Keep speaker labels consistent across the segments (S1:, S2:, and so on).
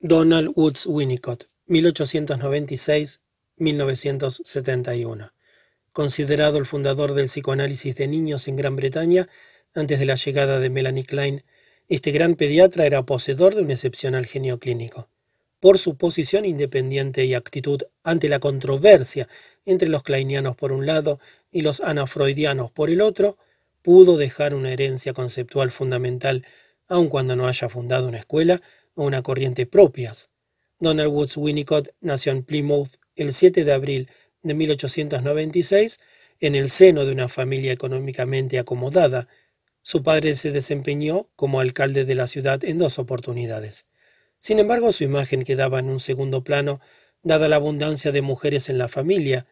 S1: Donald Woods Winnicott, 1896-1971. Considerado el fundador del psicoanálisis de niños en Gran Bretaña antes de la llegada de Melanie Klein, este gran pediatra era poseedor de un excepcional genio clínico. Por su posición independiente y actitud ante la controversia entre los kleinianos por un lado y los anafreudianos por el otro, pudo dejar una herencia conceptual fundamental, aun cuando no haya fundado una escuela una corriente propias. Donald Woods Winnicott nació en Plymouth el 7 de abril de 1896 en el seno de una familia económicamente acomodada. Su padre se desempeñó como alcalde de la ciudad en dos oportunidades. Sin embargo, su imagen quedaba en un segundo plano, dada la abundancia de mujeres en la familia,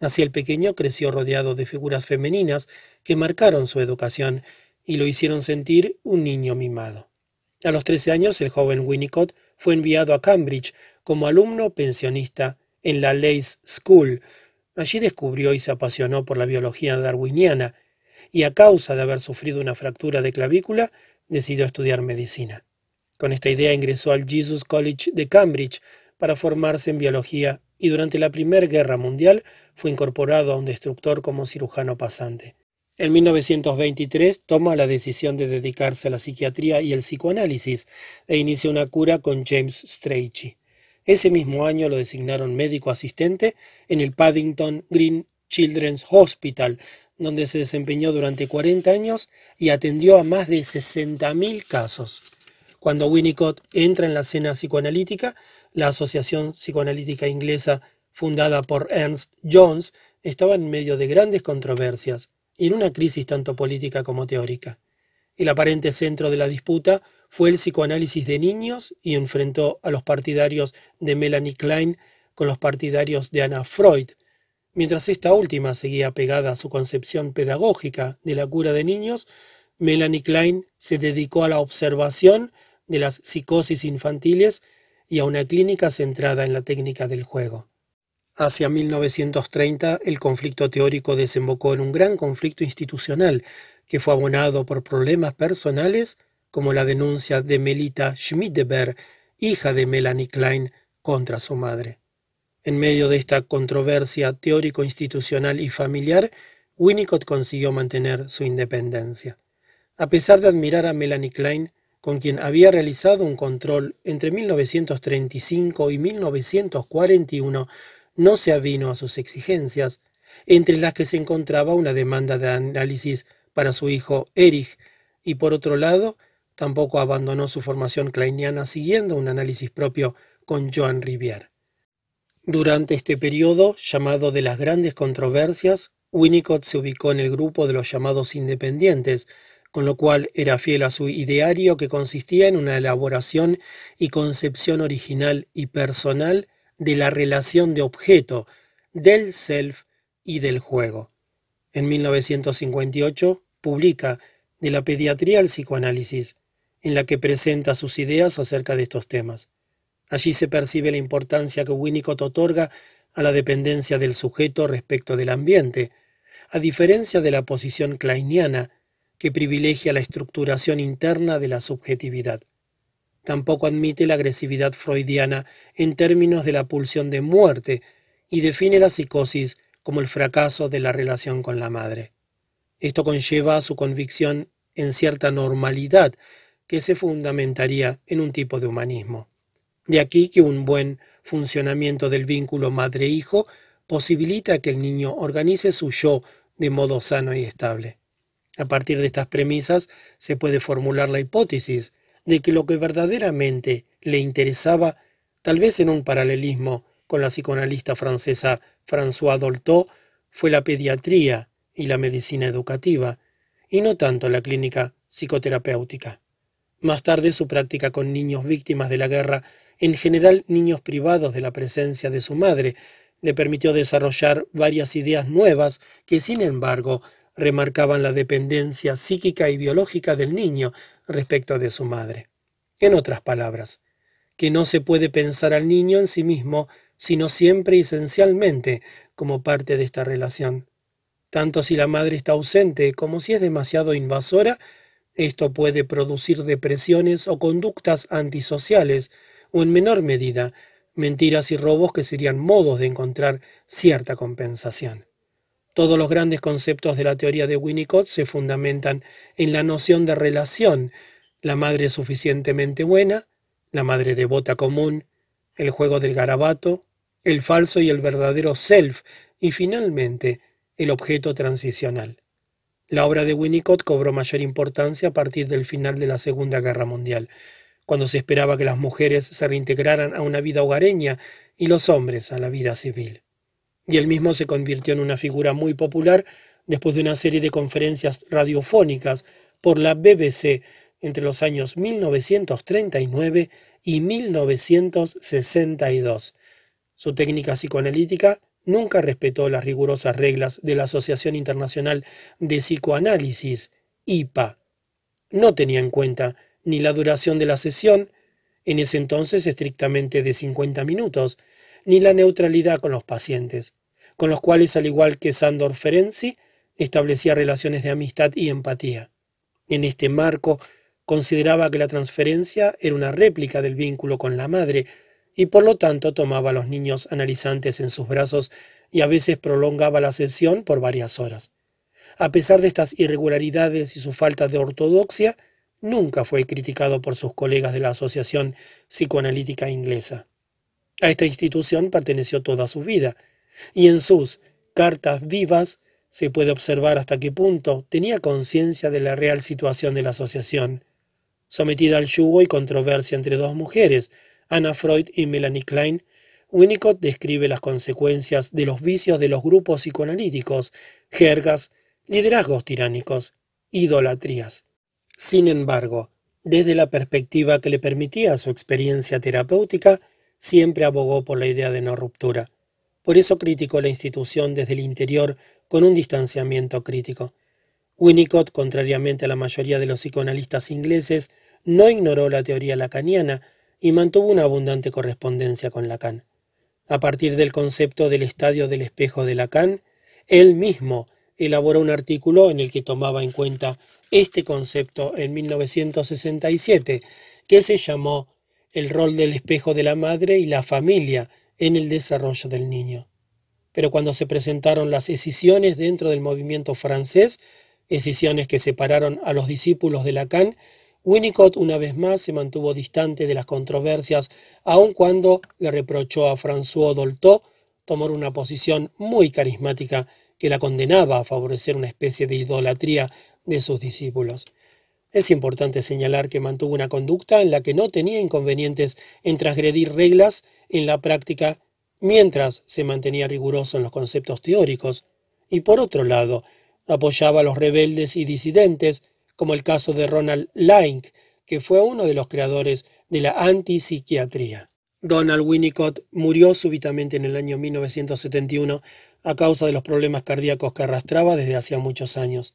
S1: Así el pequeño creció rodeado de figuras femeninas que marcaron su educación y lo hicieron sentir un niño mimado. A los trece años el joven Winnicott fue enviado a Cambridge como alumno pensionista en la Leys School. Allí descubrió y se apasionó por la biología darwiniana y a causa de haber sufrido una fractura de clavícula decidió estudiar medicina. Con esta idea ingresó al Jesus College de Cambridge para formarse en biología y durante la Primera Guerra Mundial fue incorporado a un destructor como cirujano pasante. En 1923 toma la decisión de dedicarse a la psiquiatría y el psicoanálisis e inicia una cura con James Strachey. Ese mismo año lo designaron médico asistente en el Paddington Green Children's Hospital, donde se desempeñó durante 40 años y atendió a más de 60.000 casos. Cuando Winnicott entra en la escena psicoanalítica, la Asociación Psicoanalítica Inglesa, fundada por Ernst Jones, estaba en medio de grandes controversias y en una crisis tanto política como teórica. El aparente centro de la disputa fue el psicoanálisis de niños y enfrentó a los partidarios de Melanie Klein con los partidarios de Anna Freud, mientras esta última seguía pegada a su concepción pedagógica de la cura de niños, Melanie Klein se dedicó a la observación de las psicosis infantiles y a una clínica centrada en la técnica del juego. Hacia 1930 el conflicto teórico desembocó en un gran conflicto institucional que fue abonado por problemas personales como la denuncia de Melita Schmidberg, hija de Melanie Klein, contra su madre. En medio de esta controversia teórico-institucional y familiar, Winnicott consiguió mantener su independencia. A pesar de admirar a Melanie Klein, con quien había realizado un control entre 1935 y 1941, no se avino a sus exigencias, entre las que se encontraba una demanda de análisis para su hijo Erich, y por otro lado, tampoco abandonó su formación kleiniana siguiendo un análisis propio con Joan Rivière. Durante este periodo, llamado de las grandes controversias, Winnicott se ubicó en el grupo de los llamados independientes, con lo cual era fiel a su ideario que consistía en una elaboración y concepción original y personal de la relación de objeto, del self y del juego. En 1958 publica De la pediatría al psicoanálisis, en la que presenta sus ideas acerca de estos temas. Allí se percibe la importancia que Winnicott otorga a la dependencia del sujeto respecto del ambiente, a diferencia de la posición kleiniana que privilegia la estructuración interna de la subjetividad. Tampoco admite la agresividad freudiana en términos de la pulsión de muerte y define la psicosis como el fracaso de la relación con la madre. Esto conlleva a su convicción en cierta normalidad que se fundamentaría en un tipo de humanismo. De aquí que un buen funcionamiento del vínculo madre-hijo posibilita que el niño organice su yo de modo sano y estable. A partir de estas premisas se puede formular la hipótesis de que lo que verdaderamente le interesaba, tal vez en un paralelismo con la psicoanalista francesa François Dolto, fue la pediatría y la medicina educativa, y no tanto la clínica psicoterapéutica. Más tarde su práctica con niños víctimas de la guerra, en general niños privados de la presencia de su madre, le permitió desarrollar varias ideas nuevas que, sin embargo, remarcaban la dependencia psíquica y biológica del niño respecto de su madre. En otras palabras, que no se puede pensar al niño en sí mismo, sino siempre y esencialmente como parte de esta relación. Tanto si la madre está ausente como si es demasiado invasora, esto puede producir depresiones o conductas antisociales, o en menor medida, mentiras y robos que serían modos de encontrar cierta compensación. Todos los grandes conceptos de la teoría de Winnicott se fundamentan en la noción de relación, la madre suficientemente buena, la madre devota común, el juego del garabato, el falso y el verdadero self, y finalmente el objeto transicional. La obra de Winnicott cobró mayor importancia a partir del final de la Segunda Guerra Mundial, cuando se esperaba que las mujeres se reintegraran a una vida hogareña y los hombres a la vida civil. Y él mismo se convirtió en una figura muy popular después de una serie de conferencias radiofónicas por la BBC entre los años 1939 y 1962. Su técnica psicoanalítica nunca respetó las rigurosas reglas de la Asociación Internacional de Psicoanálisis, IPA. No tenía en cuenta ni la duración de la sesión, en ese entonces estrictamente de 50 minutos, ni la neutralidad con los pacientes, con los cuales, al igual que Sandor Ferenczi, establecía relaciones de amistad y empatía. En este marco, consideraba que la transferencia era una réplica del vínculo con la madre, y por lo tanto tomaba a los niños analizantes en sus brazos y a veces prolongaba la sesión por varias horas. A pesar de estas irregularidades y su falta de ortodoxia, nunca fue criticado por sus colegas de la Asociación Psicoanalítica Inglesa. A esta institución perteneció toda su vida, y en sus cartas vivas se puede observar hasta qué punto tenía conciencia de la real situación de la asociación. Sometida al yugo y controversia entre dos mujeres, Anna Freud y Melanie Klein, Winnicott describe las consecuencias de los vicios de los grupos psicoanalíticos, jergas, liderazgos tiránicos, idolatrías. Sin embargo, desde la perspectiva que le permitía su experiencia terapéutica, siempre abogó por la idea de no ruptura. Por eso criticó la institución desde el interior con un distanciamiento crítico. Winnicott, contrariamente a la mayoría de los psicoanalistas ingleses, no ignoró la teoría lacaniana, y mantuvo una abundante correspondencia con Lacan. A partir del concepto del estadio del espejo de Lacan, él mismo elaboró un artículo en el que tomaba en cuenta este concepto en 1967, que se llamó El rol del espejo de la madre y la familia en el desarrollo del niño. Pero cuando se presentaron las escisiones dentro del movimiento francés, escisiones que separaron a los discípulos de Lacan Winnicott una vez más se mantuvo distante de las controversias, aun cuando le reprochó a François Dolto tomar una posición muy carismática que la condenaba a favorecer una especie de idolatría de sus discípulos. Es importante señalar que mantuvo una conducta en la que no tenía inconvenientes en transgredir reglas en la práctica mientras se mantenía riguroso en los conceptos teóricos, y por otro lado, apoyaba a los rebeldes y disidentes, como el caso de Ronald Link, que fue uno de los creadores de la antipsiquiatría. Donald Winnicott murió súbitamente en el año 1971 a causa de los problemas cardíacos que arrastraba desde hacía muchos años.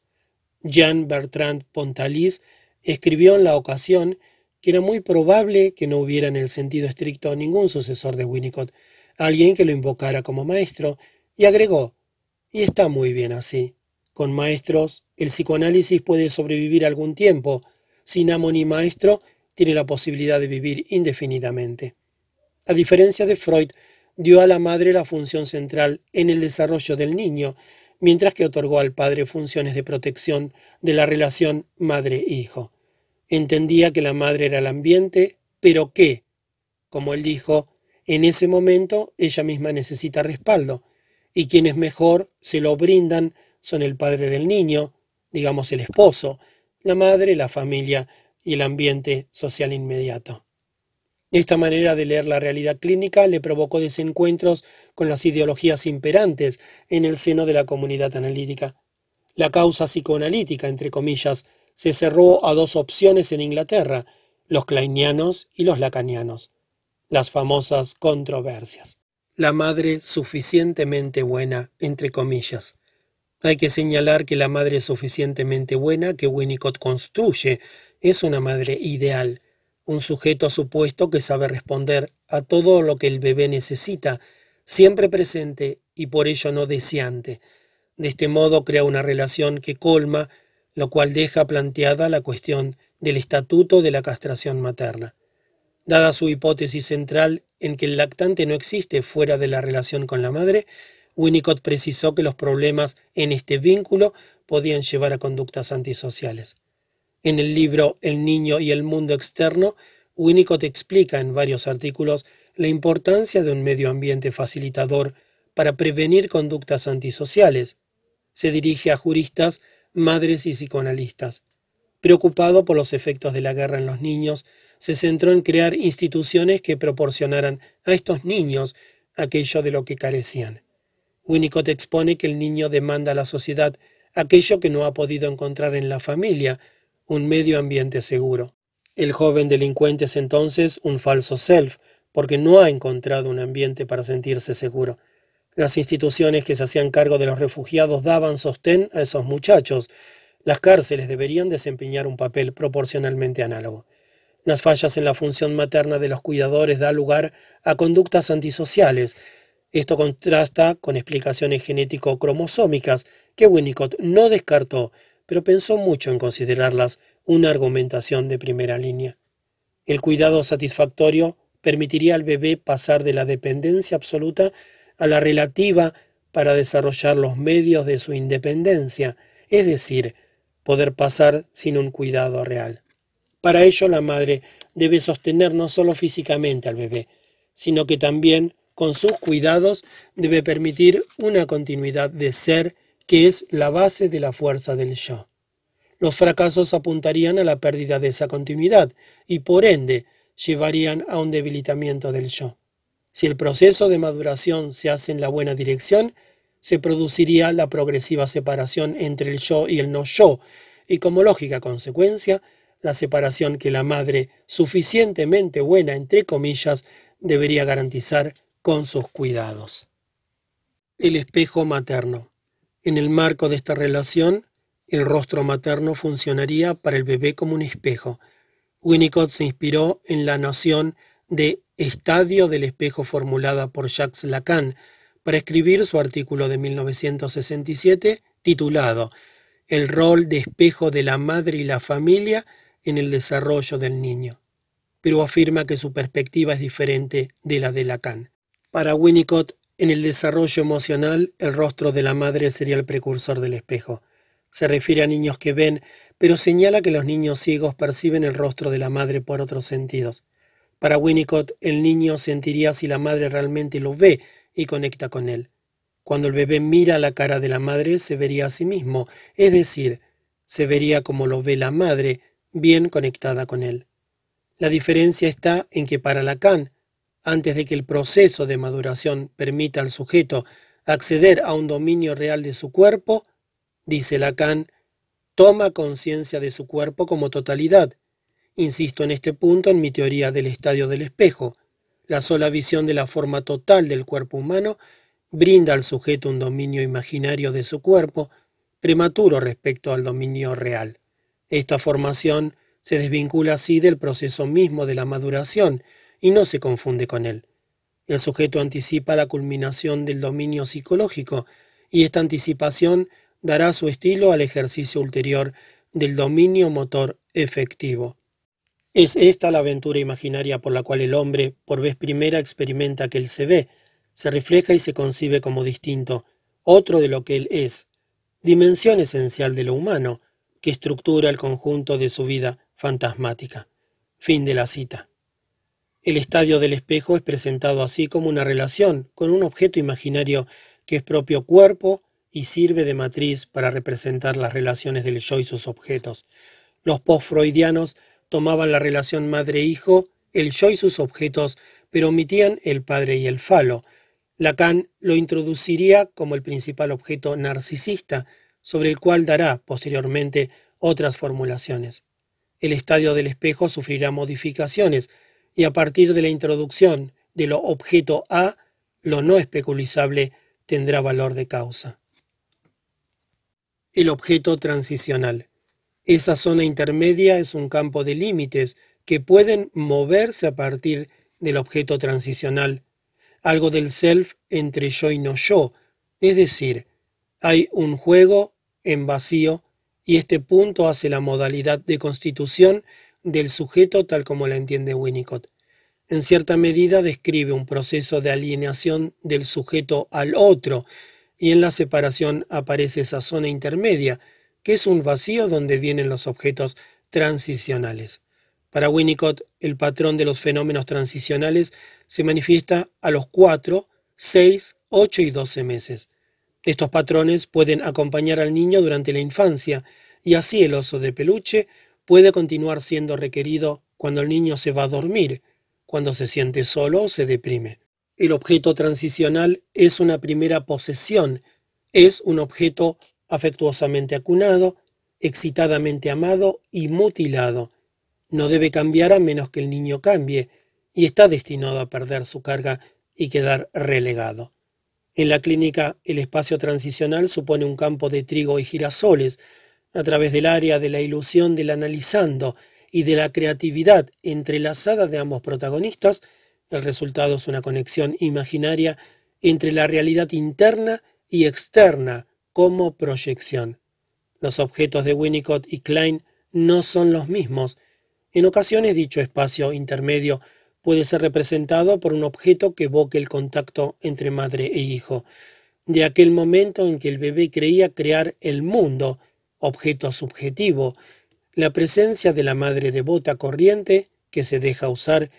S1: Jean Bertrand Pontalis escribió en la ocasión que era muy probable que no hubiera en el sentido estricto ningún sucesor de Winnicott, alguien que lo invocara como maestro, y agregó, y está muy bien así. Con maestros, el psicoanálisis puede sobrevivir algún tiempo. Sin amo ni maestro, tiene la posibilidad de vivir indefinidamente. A diferencia de Freud, dio a la madre la función central en el desarrollo del niño, mientras que otorgó al padre funciones de protección de la relación madre-hijo. Entendía que la madre era el ambiente, pero que, como él dijo, en ese momento ella misma necesita respaldo, y quienes mejor se lo brindan son el padre del niño, digamos el esposo, la madre, la familia y el ambiente social inmediato. Esta manera de leer la realidad clínica le provocó desencuentros con las ideologías imperantes en el seno de la comunidad analítica. La causa psicoanalítica, entre comillas, se cerró a dos opciones en Inglaterra, los kleinianos y los lacanianos, las famosas controversias. La madre suficientemente buena, entre comillas. Hay que señalar que la madre suficientemente buena que Winnicott construye es una madre ideal, un sujeto supuesto que sabe responder a todo lo que el bebé necesita, siempre presente y por ello no deseante. De este modo crea una relación que colma, lo cual deja planteada la cuestión del estatuto de la castración materna. Dada su hipótesis central en que el lactante no existe fuera de la relación con la madre, Winnicott precisó que los problemas en este vínculo podían llevar a conductas antisociales. En el libro El niño y el mundo externo, Winnicott explica en varios artículos la importancia de un medio ambiente facilitador para prevenir conductas antisociales. Se dirige a juristas, madres y psicoanalistas. Preocupado por los efectos de la guerra en los niños, se centró en crear instituciones que proporcionaran a estos niños aquello de lo que carecían. Winnicott expone que el niño demanda a la sociedad aquello que no ha podido encontrar en la familia, un medio ambiente seguro. El joven delincuente es entonces un falso self, porque no ha encontrado un ambiente para sentirse seguro. Las instituciones que se hacían cargo de los refugiados daban sostén a esos muchachos. Las cárceles deberían desempeñar un papel proporcionalmente análogo. Las fallas en la función materna de los cuidadores da lugar a conductas antisociales. Esto contrasta con explicaciones genético-cromosómicas que Winnicott no descartó, pero pensó mucho en considerarlas una argumentación de primera línea. El cuidado satisfactorio permitiría al bebé pasar de la dependencia absoluta a la relativa para desarrollar los medios de su independencia, es decir, poder pasar sin un cuidado real. Para ello la madre debe sostener no solo físicamente al bebé, sino que también con sus cuidados debe permitir una continuidad de ser que es la base de la fuerza del yo. Los fracasos apuntarían a la pérdida de esa continuidad y por ende llevarían a un debilitamiento del yo. Si el proceso de maduración se hace en la buena dirección, se produciría la progresiva separación entre el yo y el no yo, y como lógica consecuencia, la separación que la madre, suficientemente buena, entre comillas, debería garantizar con sus cuidados. El espejo materno. En el marco de esta relación, el rostro materno funcionaría para el bebé como un espejo. Winnicott se inspiró en la noción de estadio del espejo formulada por Jacques Lacan para escribir su artículo de 1967 titulado El rol de espejo de la madre y la familia en el desarrollo del niño, pero afirma que su perspectiva es diferente de la de Lacan. Para Winnicott, en el desarrollo emocional, el rostro de la madre sería el precursor del espejo. Se refiere a niños que ven, pero señala que los niños ciegos perciben el rostro de la madre por otros sentidos. Para Winnicott, el niño sentiría si la madre realmente lo ve y conecta con él. Cuando el bebé mira la cara de la madre, se vería a sí mismo, es decir, se vería como lo ve la madre, bien conectada con él. La diferencia está en que para Lacan, antes de que el proceso de maduración permita al sujeto acceder a un dominio real de su cuerpo, dice Lacan, toma conciencia de su cuerpo como totalidad. Insisto en este punto en mi teoría del estadio del espejo. La sola visión de la forma total del cuerpo humano brinda al sujeto un dominio imaginario de su cuerpo, prematuro respecto al dominio real. Esta formación se desvincula así del proceso mismo de la maduración y no se confunde con él. El sujeto anticipa la culminación del dominio psicológico y esta anticipación dará su estilo al ejercicio ulterior del dominio motor efectivo. Es esta la aventura imaginaria por la cual el hombre por vez primera experimenta que él se ve, se refleja y se concibe como distinto, otro de lo que él es, dimensión esencial de lo humano, que estructura el conjunto de su vida fantasmática. Fin de la cita. El estadio del espejo es presentado así como una relación con un objeto imaginario que es propio cuerpo y sirve de matriz para representar las relaciones del yo y sus objetos. Los post-freudianos tomaban la relación madre-hijo, el yo y sus objetos, pero omitían el padre y el falo. Lacan lo introduciría como el principal objeto narcisista, sobre el cual dará posteriormente otras formulaciones. El estadio del espejo sufrirá modificaciones y a partir de la introducción de lo objeto A, lo no especulizable tendrá valor de causa. El objeto transicional. Esa zona intermedia es un campo de límites que pueden moverse a partir del objeto transicional, algo del self entre yo y no yo, es decir, hay un juego en vacío y este punto hace la modalidad de constitución del sujeto tal como la entiende Winnicott. en cierta medida describe un proceso de alienación del sujeto al otro, y en la separación aparece esa zona intermedia, que es un vacío donde vienen los objetos transicionales. Para Winnicott, el patrón de los fenómenos transicionales se manifiesta a los 4, 6, 8 y 12 meses. Estos patrones pueden acompañar al niño durante la infancia, y así el oso de peluche puede continuar siendo requerido cuando el niño se va a dormir, cuando se siente solo o se deprime. El objeto transicional es una primera posesión, es un objeto afectuosamente acunado, excitadamente amado y mutilado. No debe cambiar a menos que el niño cambie, y está destinado a perder su carga y quedar relegado. En la clínica, el espacio transicional supone un campo de trigo y girasoles, a través del área de la ilusión del analizando y de la creatividad entrelazada de ambos protagonistas, el resultado es una conexión imaginaria entre la realidad interna y externa como proyección. Los objetos de Winnicott y Klein no son los mismos. En ocasiones dicho espacio intermedio puede ser representado por un objeto que evoque el contacto entre madre e hijo, de aquel momento en que el bebé creía crear el mundo, objeto subjetivo, la presencia de la madre devota corriente que se deja usar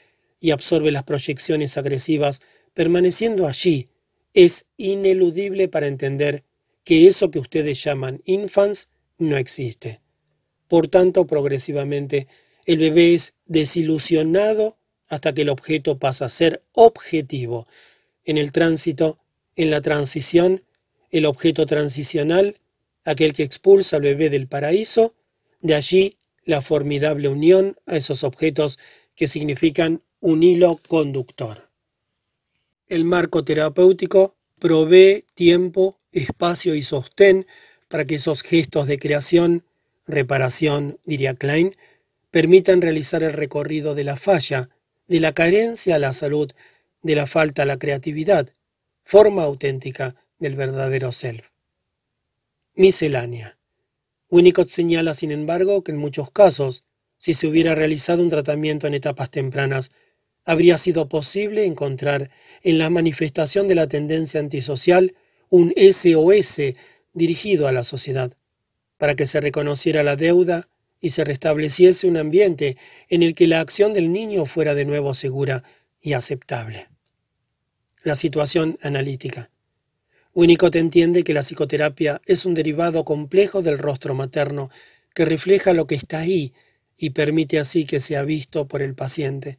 S1: y absorbe las proyecciones agresivas permaneciendo allí, es ineludible para entender que eso que ustedes llaman infants no existe. Por tanto, progresivamente, el bebé es desilusionado hasta que el objeto pasa a ser objetivo. En el tránsito, en la transición, el objeto transicional, aquel que expulsa al bebé del paraíso, de allí la formidable unión a esos objetos que significan un hilo conductor. El marco terapéutico provee tiempo, espacio y sostén para que esos gestos de creación, reparación, diría Klein, permitan realizar el recorrido de la falla, de la carencia a la salud, de la falta a la creatividad, forma auténtica del verdadero self. Miscelánea. Winnicott señala, sin embargo, que en muchos casos, si se hubiera realizado un tratamiento en etapas tempranas, habría sido posible encontrar en la manifestación de la tendencia antisocial un SOS dirigido a la sociedad, para que se reconociera la deuda y se restableciese un ambiente en el que la acción del niño fuera de nuevo segura y aceptable. La situación analítica. Winnicott entiende que la psicoterapia es un derivado complejo del rostro materno que refleja lo que está ahí y permite así que sea visto por el paciente.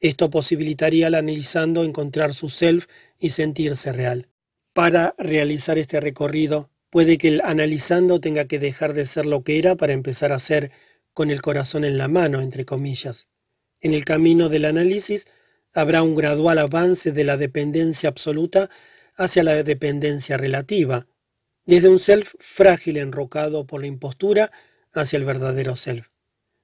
S1: Esto posibilitaría al analizando encontrar su self y sentirse real. Para realizar este recorrido, puede que el analizando tenga que dejar de ser lo que era para empezar a ser con el corazón en la mano, entre comillas. En el camino del análisis habrá un gradual avance de la dependencia absoluta hacia la dependencia relativa, desde un self frágil enrocado por la impostura hacia el verdadero self.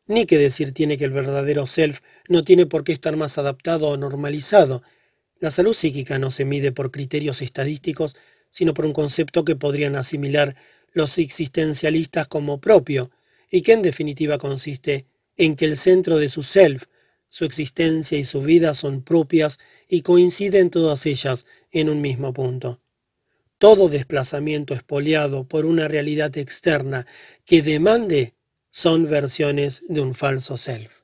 S1: Ni que decir tiene que el verdadero self no tiene por qué estar más adaptado o normalizado. La salud psíquica no se mide por criterios estadísticos, sino por un concepto que podrían asimilar los existencialistas como propio, y que en definitiva consiste en que el centro de su self, su existencia y su vida son propias y coinciden todas ellas en un mismo punto. Todo desplazamiento espoliado por una realidad externa que demande son versiones de un falso self.